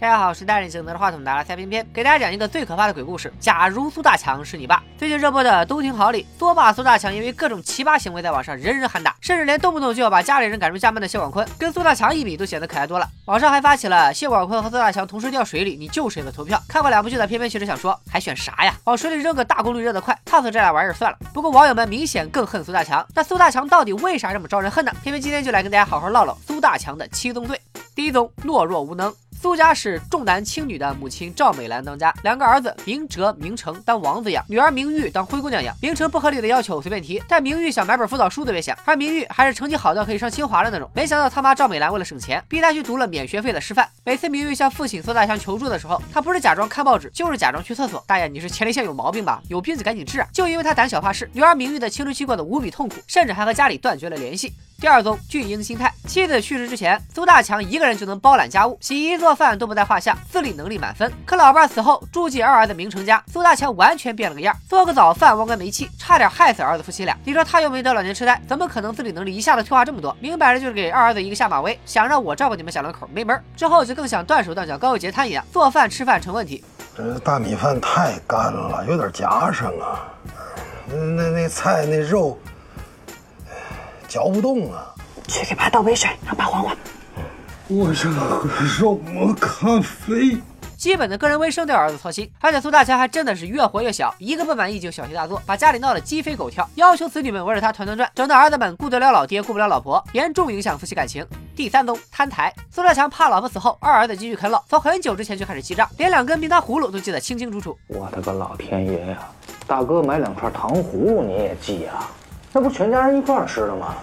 大家好，我是带着镜拿着话筒的阿塞偏偏，给大家讲一个最可怕的鬼故事。假如苏大强是你爸，最近热播的《都挺好》里，作霸苏大强因为各种奇葩行为在网上人人喊打，甚至连动不动就要把家里人赶出家门的谢广坤，跟苏大强一比都显得可爱多了。网上还发起了谢广坤和苏大强同时掉水里，你救谁的投票。看过两部剧的偏偏其实想说，还选啥呀？往水里扔个大功率热得快，烫死这俩玩意儿算了。不过网友们明显更恨苏大强，那苏大强到底为啥这么招人恨呢？偏偏今天就来跟大家好好唠唠苏大强的七宗罪。第一宗，懦弱无能。苏家是重男轻女的，母亲赵美兰当家，两个儿子明哲、明成当王子养，女儿明玉当灰姑娘养。明成不合理的要求随便提，但明玉想买本辅导书都别想，而明玉还是成绩好到可以上清华的那种。没想到他妈赵美兰为了省钱，逼他去读了免学费的师范。每次明玉向父亲苏大强求助的时候，他不是假装看报纸，就是假装去厕所。大爷，你是前列腺有毛病吧？有病就赶紧治啊！就因为他胆小怕事，女儿明玉的青春期过得无比痛苦，甚至还和家里断绝了联系。第二宗巨婴心态，妻子去世之前，苏大强一个人就能包揽家务，洗衣做饭都不在话下，自理能力满分。可老伴死后，住进二儿子明成家，苏大强完全变了个样，做个早饭忘关煤气，差点害死儿子夫妻俩。你说他又没得老年痴呆，怎么可能自理能力一下子退化这么多？明摆着就是给二儿子一个下马威，想让我照顾你们小两口没门。之后就更想断手断脚，高位截瘫一样，做饭吃饭成问题。这大米饭太干了，有点夹生啊。那那菜那肉。嚼不动啊！去给爸倒杯水，让爸缓缓。我想喝肉沫咖啡。基本的个人卫生都要儿子操心，而且苏大强还真的是越活越小，一个不满意就小题大做，把家里闹得鸡飞狗跳，要求子女们围着他团团转，整得儿子们顾得了老爹，顾不了老婆，严重影响夫妻感情。第三宗摊台，苏大强怕老婆死后二儿子继续啃老，从很久之前就开始记账，连两根冰糖葫芦都记得清清楚楚。我的个老天爷呀！大哥买两串糖葫芦你也记啊？那不全家人一块儿吃的吗？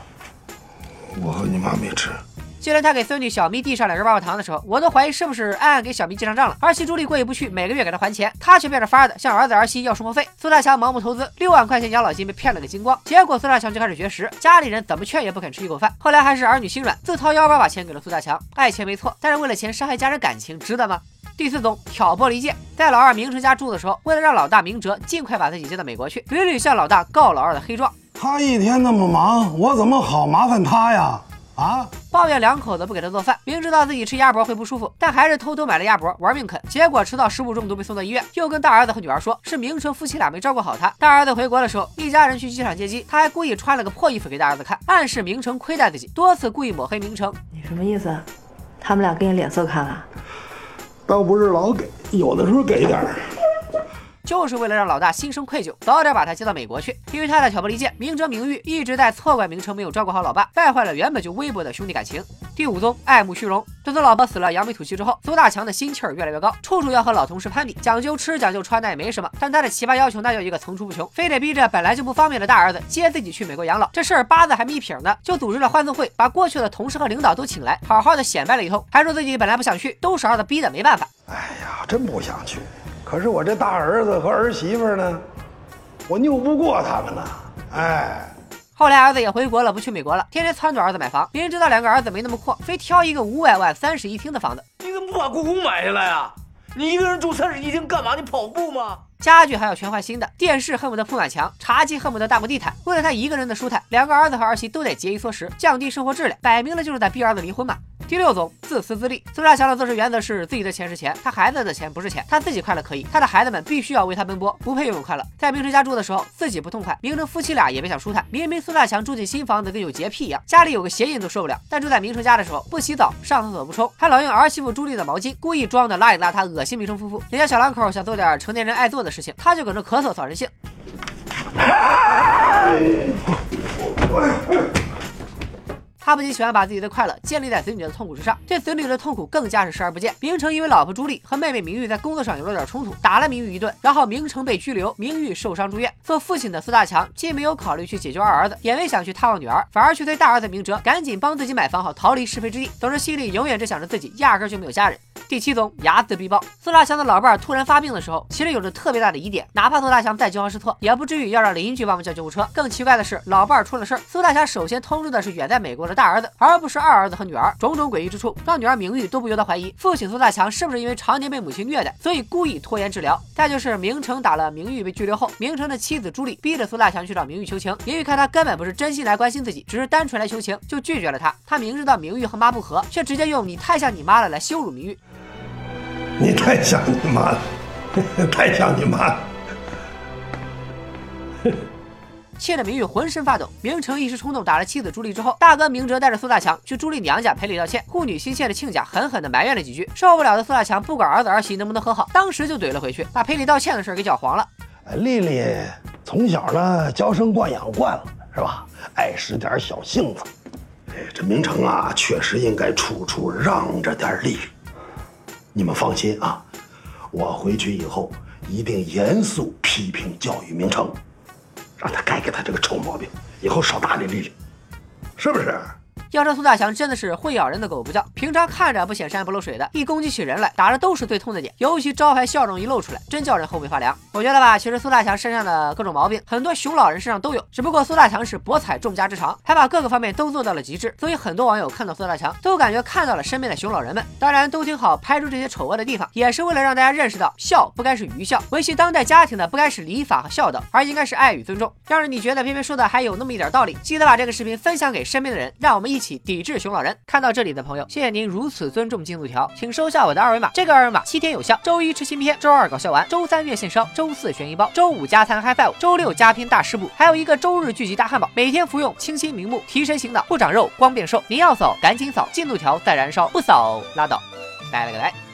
我和你妈没吃。就连他给孙女小咪递上两根棒棒糖的时候，我都怀疑是不是暗暗给小咪记上账了。儿媳朱莉过意不去，每个月给他还钱，他却变着法儿的向儿子儿媳要生活费。苏大强盲目投资六万块钱养老金被骗了个精光，结果苏大强就开始绝食，家里人怎么劝也不肯吃一口饭。后来还是儿女心软，自掏腰包把钱给了苏大强。爱钱没错，但是为了钱伤害家人感情，值得吗？第四宗挑拨离间，在老二明成家住的时候，为了让老大明哲尽快把自己接到美国去，屡屡向老大告老二的黑状。他一天那么忙，我怎么好麻烦他呀？啊！抱怨两口子不给他做饭，明知道自己吃鸭脖会不舒服，但还是偷偷买了鸭脖玩命啃，结果吃到食物中毒被送到医院，又跟大儿子和女儿说是明成夫妻俩没照顾好他。大儿子回国的时候，一家人去机场接机，他还故意穿了个破衣服给大儿子看，暗示明成亏待自己，多次故意抹黑明成。你什么意思？他们俩给你脸色看了？倒不是老给，有的时候给点儿。就是为了让老大心生愧疚，早点把他接到美国去。因为他的挑拨离间，明哲明玉一直在错怪明成没有照顾好老爸，败坏了原本就微薄的兄弟感情。第五宗爱慕虚荣，自从老婆死了扬眉吐气之后，苏大强的心气儿越来越高，处处要和老同事攀比，讲究吃讲究穿那也没什么，但他的奇葩要求那叫一个层出不穷，非得逼着本来就不方便的大儿子接自己去美国养老。这事儿八字还没一撇呢，就组织了欢送会，把过去的同事和领导都请来，好好的显摆了一通，还说自己本来不想去，都是儿子逼的，没办法。哎呀，真不想去。可是我这大儿子和儿媳妇呢，我拗不过他们呐。哎，后来儿子也回国了，不去美国了，天天撺掇儿子买房。明知道两个儿子没那么阔，非挑一个五百万三室一厅的房子。你怎么不把故宫买下来啊？你一个人住三室一厅干嘛？你跑步吗？家具还要全换新的，电视恨不得铺满墙，茶几恨不得大木地毯。为了他一个人的舒坦，两个儿子和儿媳都得节衣缩食，降低生活质量，摆明了就是在逼儿子离婚嘛。第六种自私自利，苏大强的做事原则是自己的钱是钱，他孩子的钱不是钱，他自己快乐可以，他的孩子们必须要为他奔波，不配拥有快乐。在明成家住的时候，自己不痛快，明成夫妻俩也别想舒坦。明明苏大强住进新房子跟有洁癖一样，家里有个鞋印都受不了，但住在明成家的时候，不洗澡，上厕所不冲，还老用儿媳妇朱莉的毛巾，故意装的邋里邋遢，恶心明成夫妇。人家小两口想做点成年人爱做的事情，他就搁这咳嗽扫人性。他不仅喜欢把自己的快乐建立在子女的痛苦之上，对子女的痛苦更加是视而不见。明成因为老婆朱莉和妹妹明玉在工作上有了点冲突，打了明玉一顿，然后明成被拘留，明玉受伤住院。做父亲的苏大强既没有考虑去解救二儿子，也没想去探望女儿，反而去催大儿子明哲赶紧帮自己买房，好逃离是非之地。总之心里永远只想着自己，压根就没有家人。第七宗睚眦必报，苏大强的老伴突然发病的时候，其实有着特别大的疑点，哪怕苏大强再惊慌失措，也不至于要让邻居帮忙叫救护车。更奇怪的是，老伴出了事儿，苏大强首先通知的是远在美国的大儿子，而不是二儿子和女儿。种种诡异之处，让女儿明玉都不由得怀疑，父亲苏大强是不是因为常年被母亲虐待，所以故意拖延治疗。再就是明成打了明玉被拘留后，明成的妻子朱莉逼着苏大强去找明玉求情，明玉看他根本不是真心来关心自己，只是单纯来求情，就拒绝了他。他明知道明玉和妈不和，却直接用你太像你妈了来羞辱明玉。你太像你妈了，太像你妈了。气得明玉浑身发抖，明成一时冲动打了妻子朱莉之后，大哥明哲带着苏大强去朱莉娘家赔礼道歉，护女心切的亲家狠狠的埋怨了几句，受不了的苏大强不管儿子儿媳能不能和好，当时就怼了回去，把赔礼道歉的事给搅黄了。哎，丽丽从小呢娇生惯养惯了，是吧？爱使点小性子。哎，这明成啊，确实应该处处让着点丽丽。你们放心啊，我回去以后一定严肃批评教育明成。让他改改他这个臭毛病，以后少搭理丽丽，是不是？要说苏大强真的是会咬人的狗不叫，平常看着不显山不漏水的，一攻击起人来，打的都是最痛的点，尤其招牌笑容一露出来，真叫人后背发凉。我觉得吧，其实苏大强身上的各种毛病，很多熊老人身上都有，只不过苏大强是博采众家之长，还把各个方面都做到了极致，所以很多网友看到苏大强，都感觉看到了身边的熊老人们。当然，都挺好，拍出这些丑恶的地方，也是为了让大家认识到，孝不该是愚孝，维系当代家庭的不该是礼法和孝道，而应该是爱与尊重。要是你觉得偏偏说的还有那么一点道理，记得把这个视频分享给身边的人，让我们一起抵制熊老。人看到这里的朋友，谢谢您如此尊重进度条，请收下我的二维码。这个二维码七天有效，周一吃新片，周二搞笑完，周三月线烧，周四悬疑包，周五加餐 high five，周六加拼大师部，还有一个周日聚集大汉堡，每天服用清新明目，提神醒脑，不长肉，光变瘦。您要扫赶紧扫，进度条在燃烧，不扫拉倒，拜了个拜。